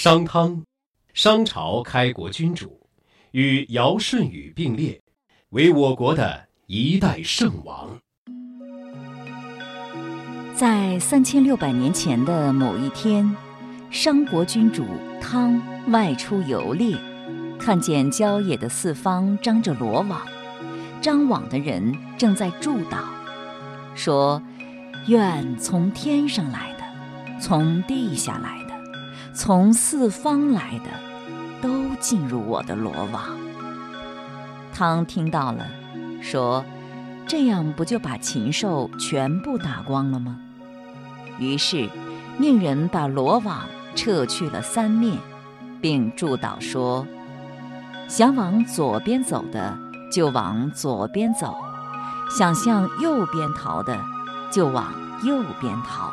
商汤，商朝开国君主，与尧舜禹并列，为我国的一代圣王。在三千六百年前的某一天，商国君主汤外出游猎，看见郊野的四方张着罗网，张网的人正在祝祷，说：“愿从天上来的，从地下来的，从四方来的，都进入我的罗网。”汤听到了，说：“这样不就把禽兽全部打光了吗？”于是，命人把罗网撤去了三面，并祝祷说：“想往左边走的，就往左边走；想向右边逃的，就往右边逃。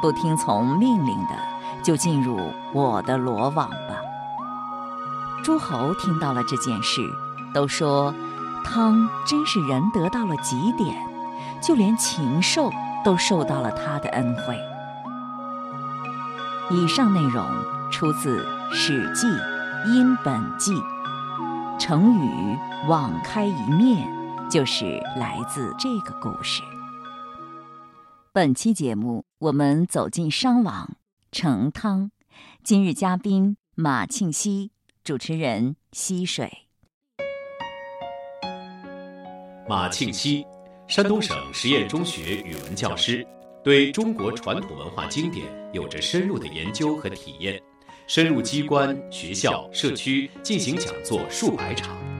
不听从命令的，就进入我的罗网吧。”诸侯听到了这件事，都说：“汤真是仁德到了极点，就连禽兽。”都受到了他的恩惠。以上内容出自《史记·殷本纪》，成语“网开一面”就是来自这个故事。本期节目，我们走进商王成汤，今日嘉宾马庆西，主持人溪水。马庆西。山东省实验中学语文教师，对中国传统文化经典有着深入的研究和体验，深入机关、学校、社区进行讲座数百场。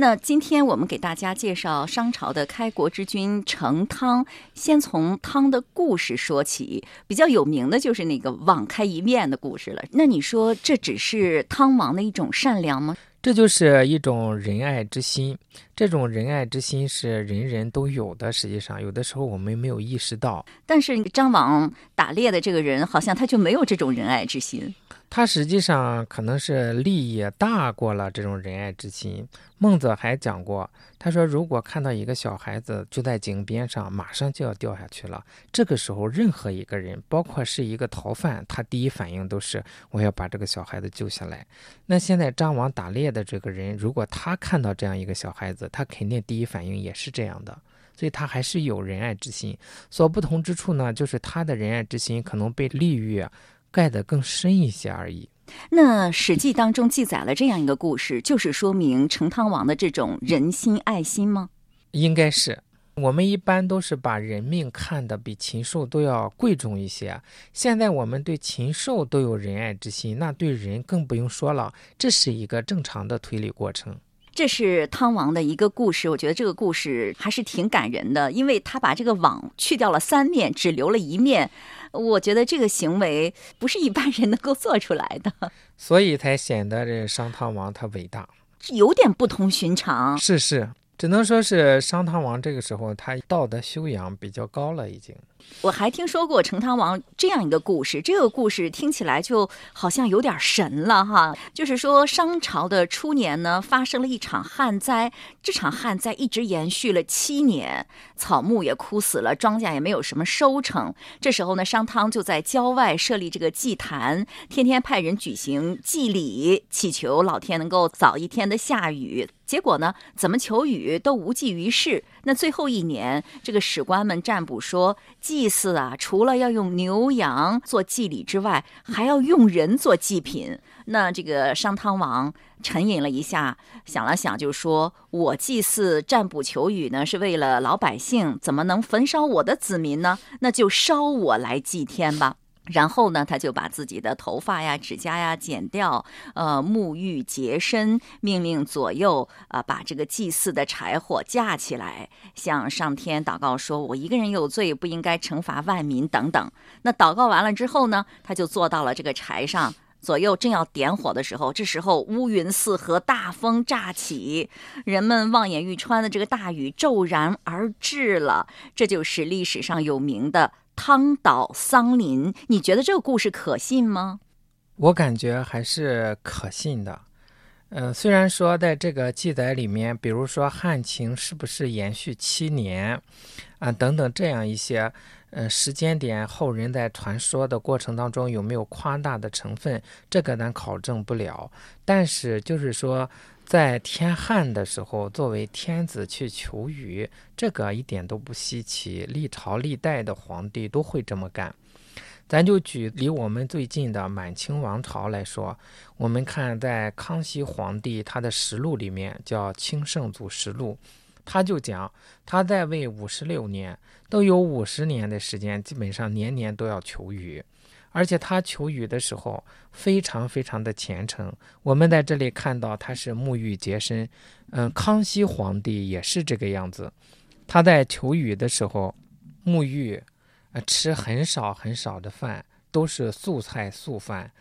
那今天我们给大家介绍商朝的开国之君成汤，先从汤的故事说起。比较有名的就是那个网开一面的故事了。那你说这只是汤王的一种善良吗？这就是一种仁爱之心。这种仁爱之心是人人都有的。实际上，有的时候我们没有意识到。但是张网打猎的这个人，好像他就没有这种仁爱之心。他实际上可能是利益大过了这种仁爱之心。孟子还讲过，他说：“如果看到一个小孩子就在井边上，马上就要掉下去了，这个时候任何一个人，包括是一个逃犯，他第一反应都是我要把这个小孩子救下来。那现在张王打猎的这个人，如果他看到这样一个小孩子，他肯定第一反应也是这样的，所以他还是有仁爱之心。所不同之处呢，就是他的仁爱之心可能被利欲。”盖得更深一些而已。那《史记》当中记载了这样一个故事，就是说明成汤王的这种仁心爱心吗？应该是。我们一般都是把人命看得比禽兽都要贵重一些。现在我们对禽兽都有仁爱之心，那对人更不用说了。这是一个正常的推理过程。这是汤王的一个故事，我觉得这个故事还是挺感人的，因为他把这个网去掉了三面，只留了一面。我觉得这个行为不是一般人能够做出来的，所以才显得这商汤王他伟大，有点不同寻常。是是。只能说是商汤王这个时候，他道德修养比较高了，已经。我还听说过成汤王这样一个故事，这个故事听起来就好像有点神了哈。就是说，商朝的初年呢，发生了一场旱灾，这场旱灾一直延续了七年，草木也枯死了，庄稼也没有什么收成。这时候呢，商汤就在郊外设立这个祭坛，天天派人举行祭礼，祈求老天能够早一天的下雨。结果呢，怎么求雨都无济于事。那最后一年，这个史官们占卜说，祭祀啊，除了要用牛羊做祭礼之外，还要用人做祭品。那这个商汤王沉吟了一下，想了想，就说：“我祭祀占卜求雨呢，是为了老百姓，怎么能焚烧我的子民呢？那就烧我来祭天吧。”然后呢，他就把自己的头发呀、指甲呀剪掉，呃，沐浴洁身，命令左右啊，把这个祭祀的柴火架起来，向上天祷告说：“我一个人有罪，不应该惩罚万民。”等等。那祷告完了之后呢，他就坐到了这个柴上，左右正要点火的时候，这时候乌云四合，大风乍起，人们望眼欲穿的这个大雨骤然而至了。这就是历史上有名的。汤岛桑林，你觉得这个故事可信吗？我感觉还是可信的。呃，虽然说在这个记载里面，比如说汉情是不是延续七年，啊等等这样一些，呃时间点，后人在传说的过程当中有没有夸大的成分，这个咱考证不了。但是就是说，在天汉的时候，作为天子去求雨，这个一点都不稀奇，历朝历代的皇帝都会这么干。咱就举离我们最近的满清王朝来说，我们看在康熙皇帝他的实录里面叫《清圣祖实录》，他就讲他在位五十六年，都有五十年的时间，基本上年年都要求雨，而且他求雨的时候非常非常的虔诚。我们在这里看到他是沐浴洁身，嗯，康熙皇帝也是这个样子，他在求雨的时候沐浴。呃，吃很少很少的饭，都是素菜素饭，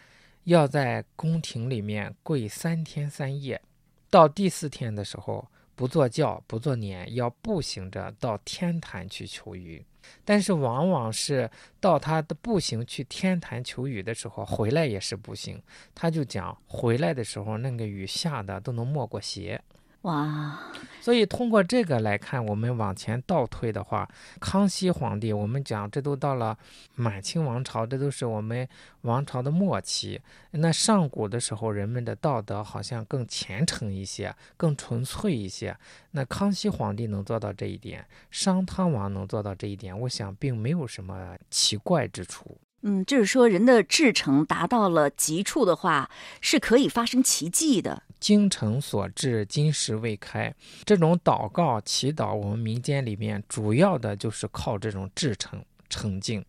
要在宫廷里面跪三天三夜，到第四天的时候不坐轿不坐辇，要步行着到天坛去求雨。但是往往是到他的步行去天坛求雨的时候，回来也是步行。他就讲回来的时候，那个雨下的都能没过鞋。哇，所以通过这个来看，我们往前倒推的话，康熙皇帝，我们讲这都到了满清王朝，这都是我们王朝的末期。那上古的时候，人们的道德好像更虔诚一些，更纯粹一些。那康熙皇帝能做到这一点，商汤王能做到这一点，我想并没有什么奇怪之处。嗯，就是说人的至诚达到了极处的话，是可以发生奇迹的。精诚所至，金石为开。这种祷告祈祷，我们民间里面主要的就是靠这种至诚诚敬。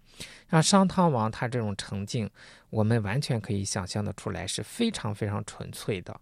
像商汤王他这种诚敬，我们完全可以想象的出来，是非常非常纯粹的。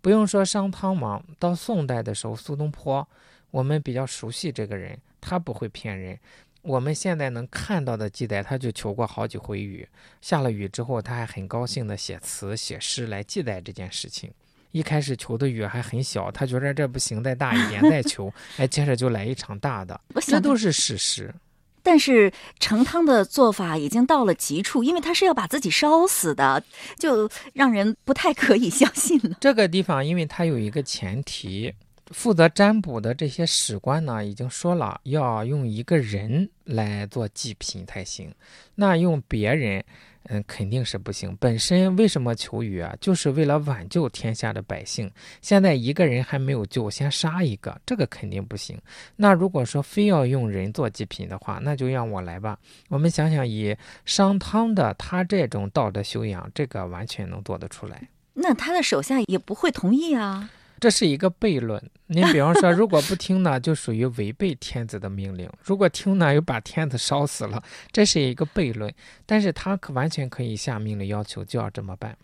不用说商汤王，到宋代的时候，苏东坡，我们比较熟悉这个人，他不会骗人。我们现在能看到的记载，他就求过好几回雨，下了雨之后，他还很高兴的写词写诗来记载这件事情。一开始求的雨还很小，他觉得这不行，再大一点 再求，哎，接着就来一场大的，这都是事实。但是成汤的做法已经到了极处，因为他是要把自己烧死的，就让人不太可以相信了。这个地方，因为它有一个前提，负责占卜的这些史官呢，已经说了要用一个人来做祭品才行，那用别人。嗯，肯定是不行。本身为什么求雨啊？就是为了挽救天下的百姓。现在一个人还没有救，先杀一个，这个肯定不行。那如果说非要用人做祭品的话，那就让我来吧。我们想想，以商汤的他这种道德修养，这个完全能做得出来。那他的手下也不会同意啊。这是一个悖论。您比方说，如果不听呢，就属于违背天子的命令；如果听呢，又把天子烧死了，这是一个悖论。但是他可完全可以下命令要求就要这么办。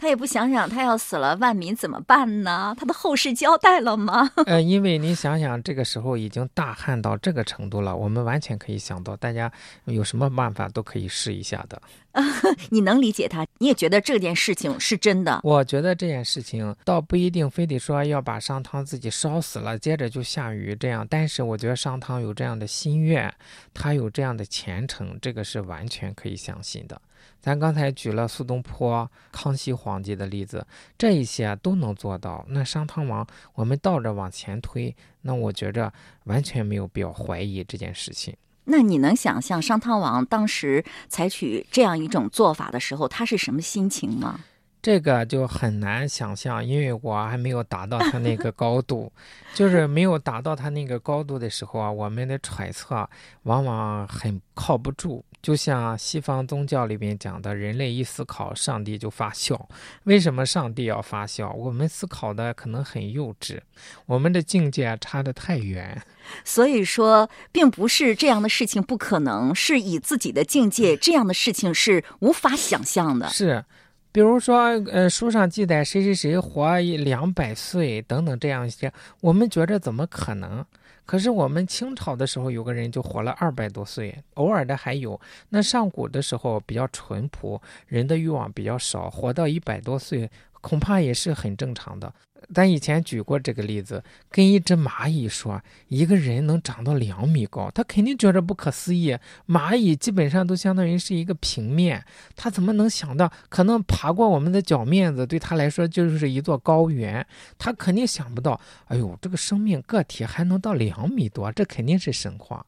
他也不想想，他要死了，万民怎么办呢？他的后事交代了吗？呃，因为你想想，这个时候已经大旱到这个程度了，我们完全可以想到，大家有什么办法都可以试一下的。你能理解他，你也觉得这件事情是真的。我觉得这件事情倒不一定非得说要把商汤自己烧死了，接着就下雨这样。但是我觉得商汤有这样的心愿，他有这样的虔诚，这个是完全可以相信的。咱刚才举了苏东坡、康熙皇帝的例子，这一些都能做到。那商汤王，我们倒着往前推，那我觉着完全没有必要怀疑这件事情。那你能想象商汤王当时采取这样一种做法的时候，他是什么心情吗？这个就很难想象，因为我还没有达到他那个高度，就是没有达到他那个高度的时候啊，我们的揣测往往很靠不住。就像西方宗教里面讲的，人类一思考，上帝就发笑。为什么上帝要发笑？我们思考的可能很幼稚，我们的境界差得太远。所以说，并不是这样的事情不可能，是以自己的境界，这样的事情是无法想象的。是，比如说，呃，书上记载谁谁谁活两百岁等等这样一些，我们觉着怎么可能？可是我们清朝的时候，有个人就活了二百多岁，偶尔的还有。那上古的时候比较淳朴，人的欲望比较少，活到一百多岁恐怕也是很正常的。咱以前举过这个例子，跟一只蚂蚁说一个人能长到两米高，他肯定觉得不可思议。蚂蚁基本上都相当于是一个平面，他怎么能想到可能爬过我们的脚面子，对他来说就是一座高原？他肯定想不到，哎呦，这个生命个体还能到两米多，这肯定是神话。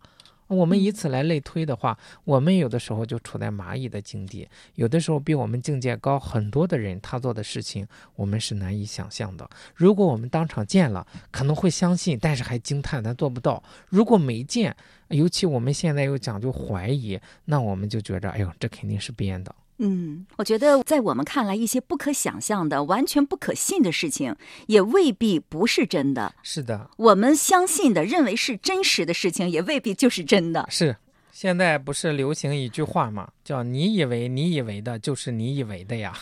我们以此来类推的话，我们有的时候就处在蚂蚁的境地，有的时候比我们境界高很多的人，他做的事情我们是难以想象的。如果我们当场见了，可能会相信，但是还惊叹，咱做不到。如果没见，尤其我们现在又讲究怀疑，那我们就觉着，哎呦，这肯定是编的。嗯，我觉得在我们看来，一些不可想象的、完全不可信的事情，也未必不是真的。是的，我们相信的、认为是真实的事情，也未必就是真的。是，现在不是流行一句话吗？叫“你以为你以为的，就是你以为的呀”，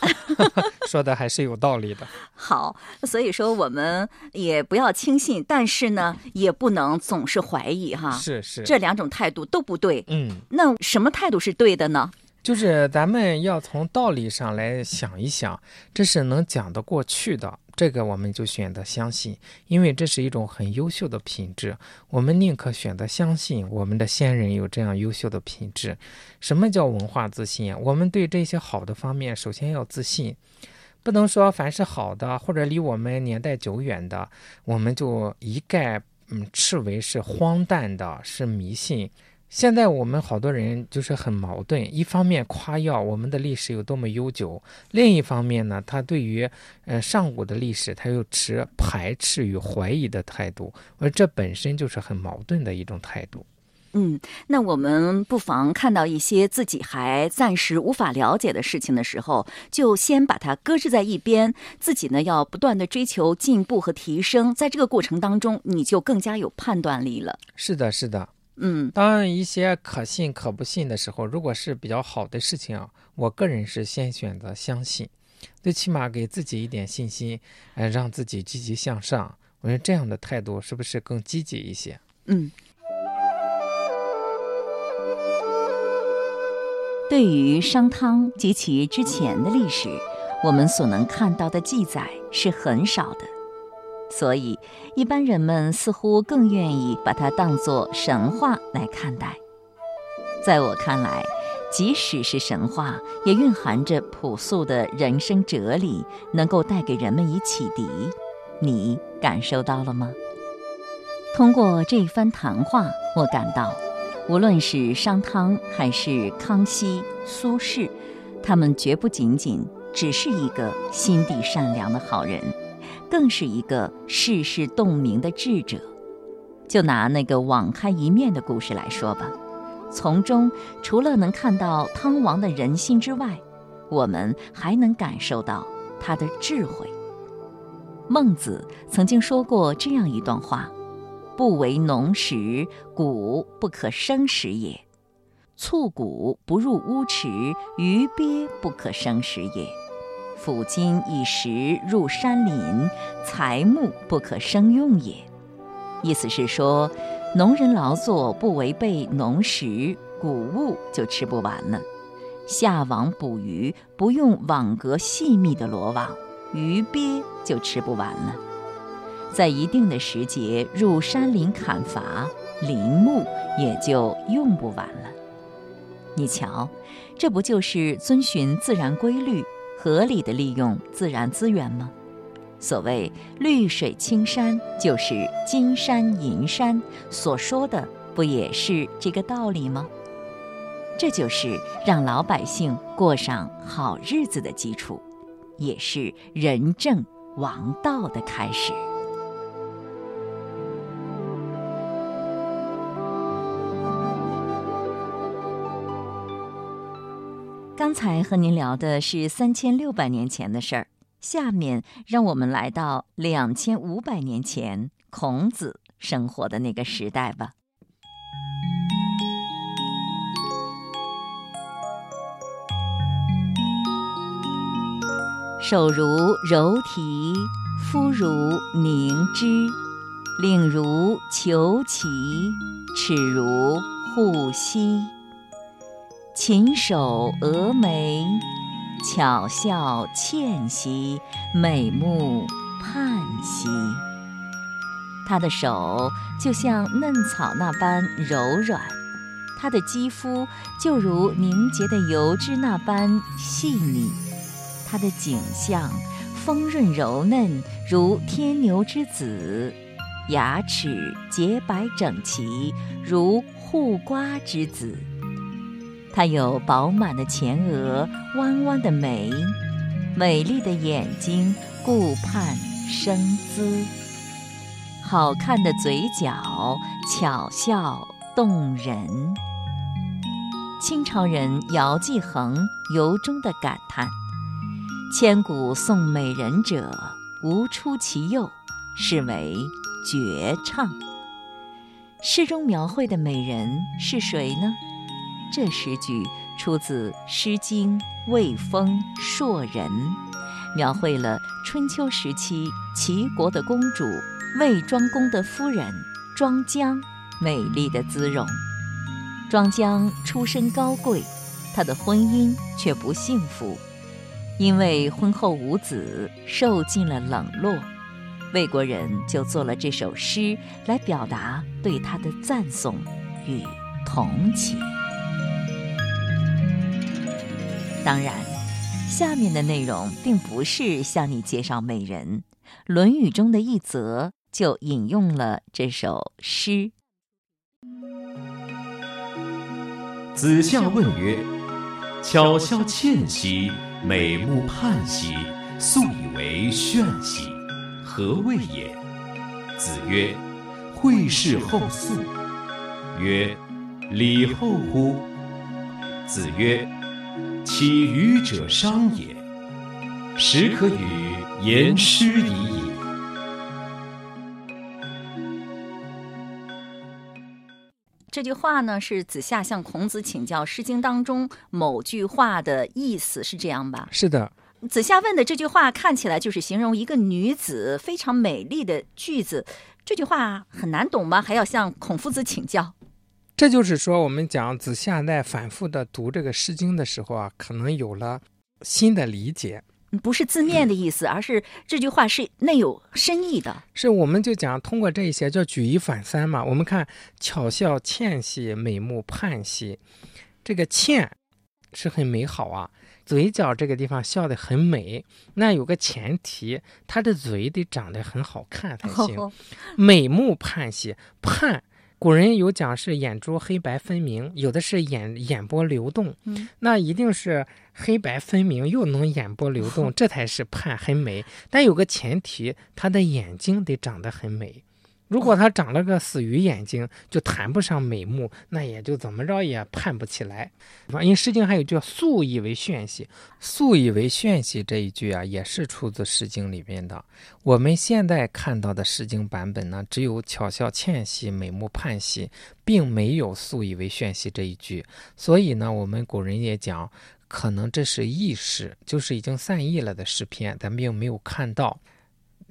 说的还是有道理的。好，所以说我们也不要轻信，但是呢，也不能总是怀疑哈。是是，这两种态度都不对。嗯，那什么态度是对的呢？就是咱们要从道理上来想一想，这是能讲得过去的，这个我们就选择相信，因为这是一种很优秀的品质。我们宁可选择相信我们的先人有这样优秀的品质。什么叫文化自信？我们对这些好的方面，首先要自信，不能说凡是好的或者离我们年代久远的，我们就一概嗯斥为是荒诞的，是迷信。现在我们好多人就是很矛盾，一方面夸耀我们的历史有多么悠久，另一方面呢，他对于呃上古的历史，他又持排斥与怀疑的态度，而这本身就是很矛盾的一种态度。嗯，那我们不妨看到一些自己还暂时无法了解的事情的时候，就先把它搁置在一边，自己呢要不断的追求进步和提升，在这个过程当中，你就更加有判断力了。是的，是的。嗯，当一些可信可不信的时候，如果是比较好的事情啊，我个人是先选择相信，最起码给自己一点信心，呃，让自己积极向上。我觉得这样的态度是不是更积极一些？嗯。对于商汤及其之前的历史，我们所能看到的记载是很少的。所以，一般人们似乎更愿意把它当作神话来看待。在我看来，即使是神话，也蕴含着朴素的人生哲理，能够带给人们以启迪。你感受到了吗？通过这一番谈话，我感到，无论是商汤还是康熙、苏轼，他们绝不仅仅只是一个心地善良的好人。更是一个世事洞明的智者。就拿那个网开一面的故事来说吧，从中除了能看到汤王的人心之外，我们还能感受到他的智慧。孟子曾经说过这样一段话：“不为农时，谷不可生食也；促谷不入乌池，鱼鳖不可生食也。”斧金以石入山林，材木不可生用也。意思是说，农人劳作不违背农时，谷物就吃不完了；下网捕鱼不用网格细密的罗网，鱼鳖就吃不完了。在一定的时节入山林砍伐，林木也就用不完了。你瞧，这不就是遵循自然规律？合理的利用自然资源吗？所谓绿水青山就是金山银山，所说的不也是这个道理吗？这就是让老百姓过上好日子的基础，也是仁政王道的开始。刚才和您聊的是三千六百年前的事儿，下面让我们来到两千五百年前孔子生活的那个时代吧。手如柔荑，肤如凝脂，领如虬蛴，齿如护膝。琴手峨眉，巧笑倩兮，美目盼兮。她的手就像嫩草那般柔软，她的肌肤就如凝结的油脂那般细腻，她的颈项丰润柔嫩，如天牛之子。牙齿洁白整齐，如护瓜之子。她有饱满的前额，弯弯的眉，美丽的眼睛，顾盼生姿。好看的嘴角，巧笑动人。清朝人姚继恒由衷地感叹：“千古颂美人者，无出其右，是为。”绝唱。诗中描绘的美人是谁呢？这诗句出自《诗经·卫风·硕人》，描绘了春秋时期齐国的公主卫庄公的夫人庄姜美丽的姿容。庄姜出身高贵，她的婚姻却不幸福，因为婚后无子，受尽了冷落。魏国人就做了这首诗来表达对她的赞颂与同情。当然，下面的内容并不是向你介绍美人，《论语》中的一则就引用了这首诗。子夏问曰：“巧笑倩兮，美目盼兮，素以为炫兮。”何谓也？子曰：“惠氏后素。”曰：“礼后乎？”子曰：“岂愚者伤也！始可与言诗已矣。”这句话呢，是子夏向孔子请教《诗经》当中某句话的意思，是这样吧？是的。子夏问的这句话看起来就是形容一个女子非常美丽的句子，这句话很难懂吗？还要向孔夫子请教。这就是说，我们讲子夏在反复的读这个《诗经》的时候啊，可能有了新的理解，不是字面的意思，而是这句话是内有深意的。是，我们就讲通过这一些叫举一反三嘛。我们看巧笑倩兮，美目盼兮，这个倩是很美好啊。嘴角这个地方笑得很美，那有个前提，他的嘴得长得很好看才行。美目盼兮，盼，古人有讲是眼珠黑白分明，有的是眼眼波流动，那一定是黑白分明又能眼波流动，这才是判很美。但有个前提，他的眼睛得长得很美。如果他长了个死鱼眼睛，就谈不上美目，那也就怎么着也盼不起来。因为《诗经》还有句“素以为炫兮”，“素以为炫兮”这一句啊，也是出自《诗经》里面的。我们现在看到的《诗经》版本呢，只有“巧笑倩兮，美目盼兮”，并没有“素以为炫兮”这一句。所以呢，我们古人也讲，可能这是佚诗，就是已经散佚了的诗篇，咱们并没有看到。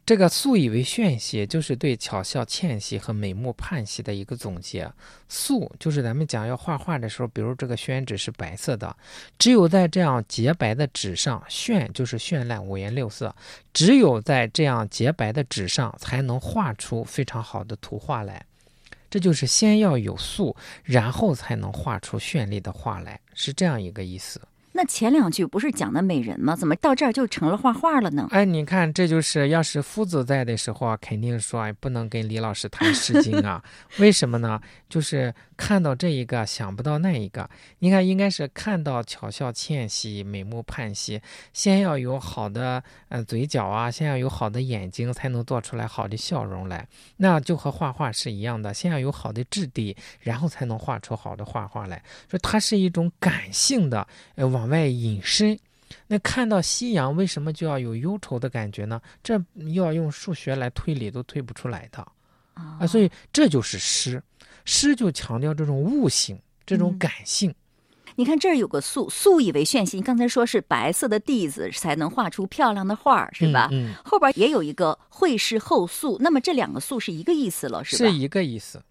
这个素以为炫兮，就是对巧笑倩兮和美目盼兮的一个总结。素就是咱们讲要画画的时候，比如这个宣纸是白色的，只有在这样洁白的纸上，炫就是绚烂五颜六色，只有在这样洁白的纸上才能画出非常好的图画来。这就是先要有素，然后才能画出绚丽的画来，是这样一个意思。那前两句不是讲的美人吗？怎么到这儿就成了画画了呢？哎，你看，这就是要是夫子在的时候啊，肯定说哎，不能跟李老师谈《诗经》啊。为什么呢？就是看到这一个，想不到那一个。你看，应该是看到巧笑倩兮，美目盼兮，先要有好的呃嘴角啊，先要有好的眼睛，才能做出来好的笑容来。那就和画画是一样的，先要有好的质地，然后才能画出好的画画来。说它是一种感性的，呃往。外隐身，那看到夕阳，为什么就要有忧愁的感觉呢？这要用数学来推理都推不出来的啊！所以这就是诗，诗就强调这种悟性，这种感性。你看这儿有个素，素以为炫兮。你刚才说是白色的地子才能画出漂亮的画，是吧？嗯。后边也有一个会是后素，那么这两个素是一个意思了，是吧？是一个意思。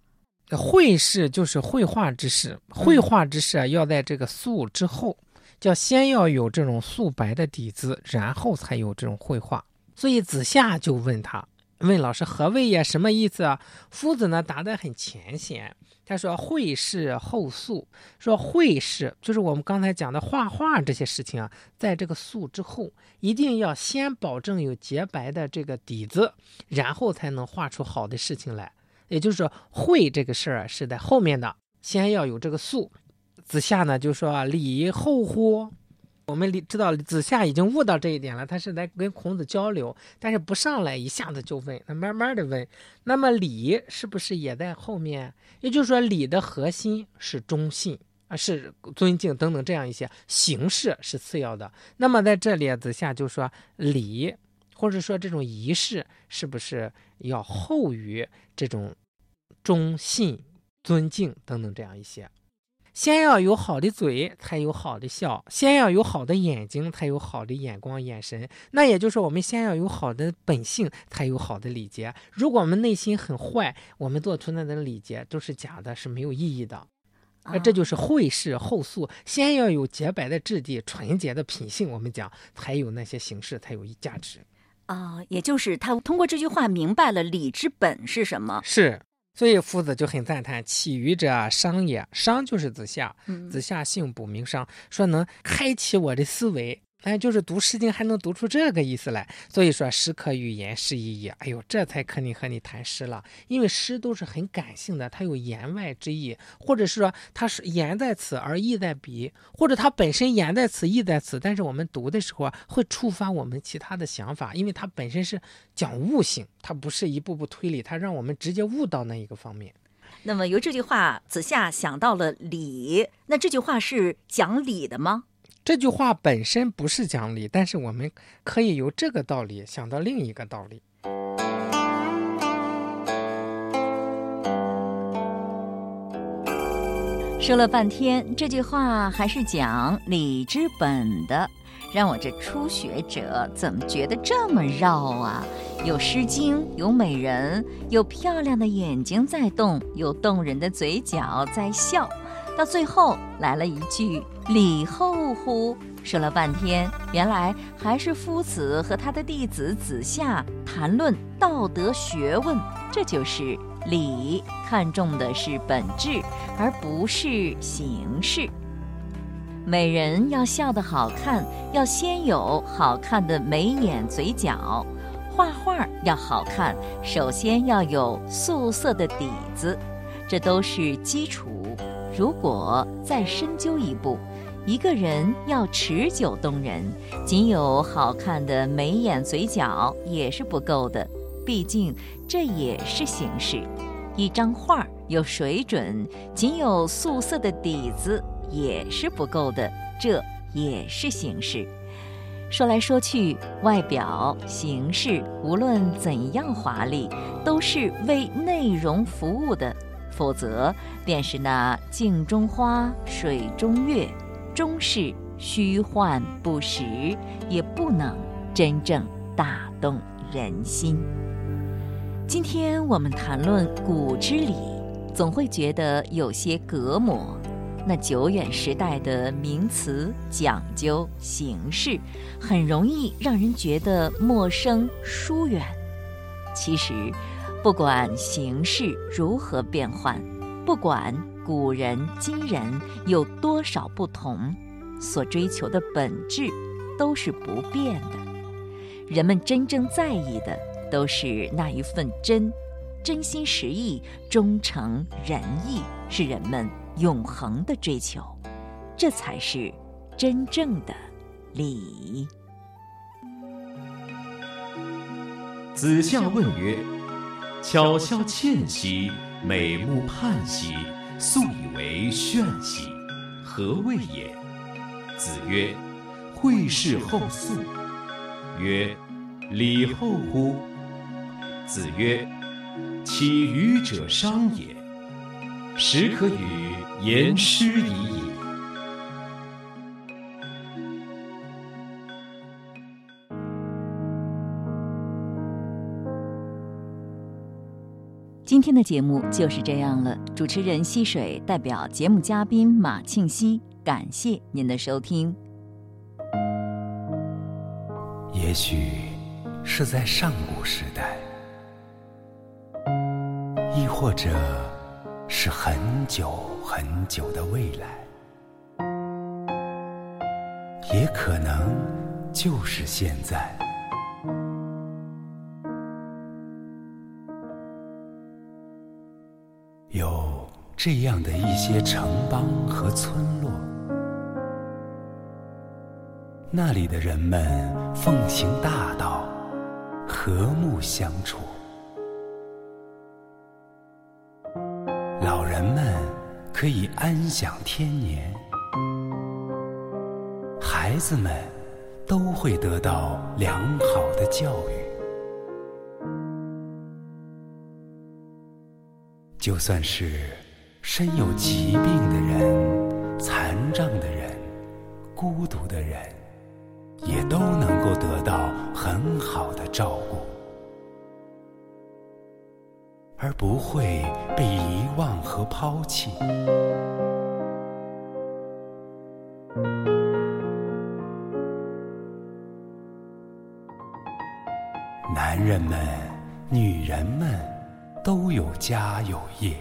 绘是就是绘画之事，绘画之事啊，要在这个素之后。叫先要有这种素白的底子，然后才有这种绘画。所以子夏就问他，问老师何谓呀？什么意思啊？夫子呢答得很浅显，他说绘事后素，说绘事就是我们刚才讲的画画这些事情啊，在这个素之后，一定要先保证有洁白的这个底子，然后才能画出好的事情来。也就是说，绘这个事儿是在后面的，先要有这个素。子夏呢就说：“礼后乎？”我们理知道子夏已经悟到这一点了，他是在跟孔子交流，但是不上来一下子就问，他慢慢的问。那么礼是不是也在后面？也就是说，礼的核心是忠信啊，是尊敬等等这样一些形式是次要的。那么在这里，子夏就说礼，或者说这种仪式，是不是要后于这种忠信、尊敬等等这样一些？先要有好的嘴，才有好的笑；先要有好的眼睛，才有好的眼光、眼神。那也就是，我们先要有好的本性，才有好的礼节。如果我们内心很坏，我们做出那的礼节都是假的，是没有意义的。那这就是会事后素，先要有洁白的质地、纯洁的品性，我们讲才有那些形式，才有价值。啊，也就是他通过这句话明白了礼之本是什么。是。所以夫子就很赞叹，起于者商也，商就是子夏，子夏姓卜名商，说能开启我的思维。哎，就是读《诗经》还能读出这个意思来，所以说诗可语言，诗意义。哎呦，这才可以和你谈诗了，因为诗都是很感性的，它有言外之意，或者是说它是言在此而意在彼，或者它本身言在此意在此，但是我们读的时候啊，会触发我们其他的想法，因为它本身是讲悟性，它不是一步步推理，它让我们直接悟到那一个方面。那么由这句话，子夏想到了礼，那这句话是讲礼的吗？这句话本身不是讲理，但是我们可以由这个道理想到另一个道理。说了半天，这句话还是讲理之本的，让我这初学者怎么觉得这么绕啊？有《诗经》，有美人，有漂亮的眼睛在动，有动人的嘴角在笑。到最后来了一句“礼后乎”，说了半天，原来还是夫子和他的弟子子夏谈论道德学问。这就是礼，看重的是本质，而不是形式。美人要笑得好看，要先有好看的眉眼嘴角；画画要好看，首先要有素色的底子，这都是基础。如果再深究一步，一个人要持久动人，仅有好看的眉眼嘴角也是不够的，毕竟这也是形式。一张画有水准，仅有素色的底子也是不够的，这也是形式。说来说去，外表形式无论怎样华丽，都是为内容服务的。否则，便是那镜中花、水中月，终是虚幻不实，也不能真正打动人心。今天我们谈论古之礼，总会觉得有些隔膜。那久远时代的名词、讲究、形式，很容易让人觉得陌生、疏远。其实。不管形势如何变换，不管古人今人有多少不同，所追求的本质都是不变的。人们真正在意的都是那一份真，真心实意、忠诚仁义，是人们永恒的追求。这才是真正的礼。子夏问曰。巧笑倩兮，美目盼兮，素以为炫兮，何谓也？子曰：会事后素。曰：礼后乎？子曰：起予者商也。始可与言诗已矣。今天的节目就是这样了，主持人溪水代表节目嘉宾马庆熙，感谢您的收听。也许是在上古时代。亦或者是很久很久的未来。也可能就是现在。这样的一些城邦和村落，那里的人们奉行大道，和睦相处。老人们可以安享天年，孩子们都会得到良好的教育。就算是身有疾病的人、残障的人、孤独的人，也都能够得到很好的照顾，而不会被遗忘和抛弃。男人们、女人们。都有家有业，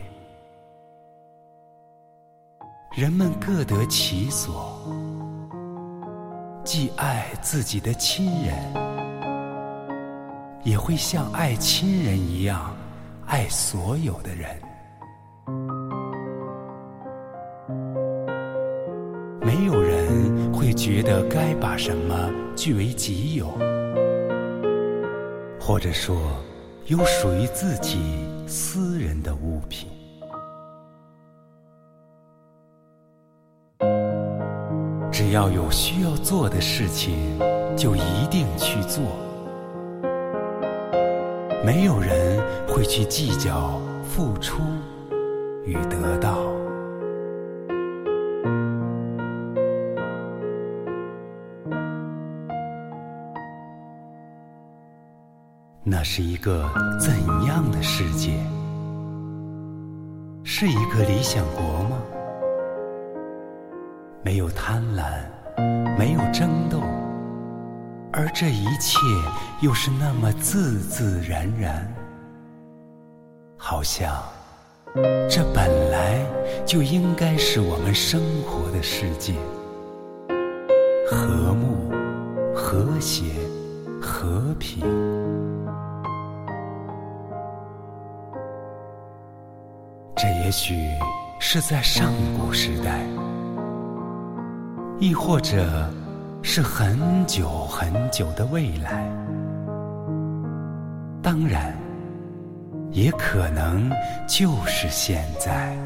人们各得其所，既爱自己的亲人，也会像爱亲人一样爱所有的人。没有人会觉得该把什么据为己有，或者说。有属于自己私人的物品，只要有需要做的事情，就一定去做。没有人会去计较付出与得到。那是一个怎样的世界？是一个理想国吗？没有贪婪，没有争斗，而这一切又是那么自自然然，好像这本来就应该是我们生活的世界，和睦、和谐、和平。这也许是在上古时代，亦或者是很久很久的未来。当然，也可能就是现在。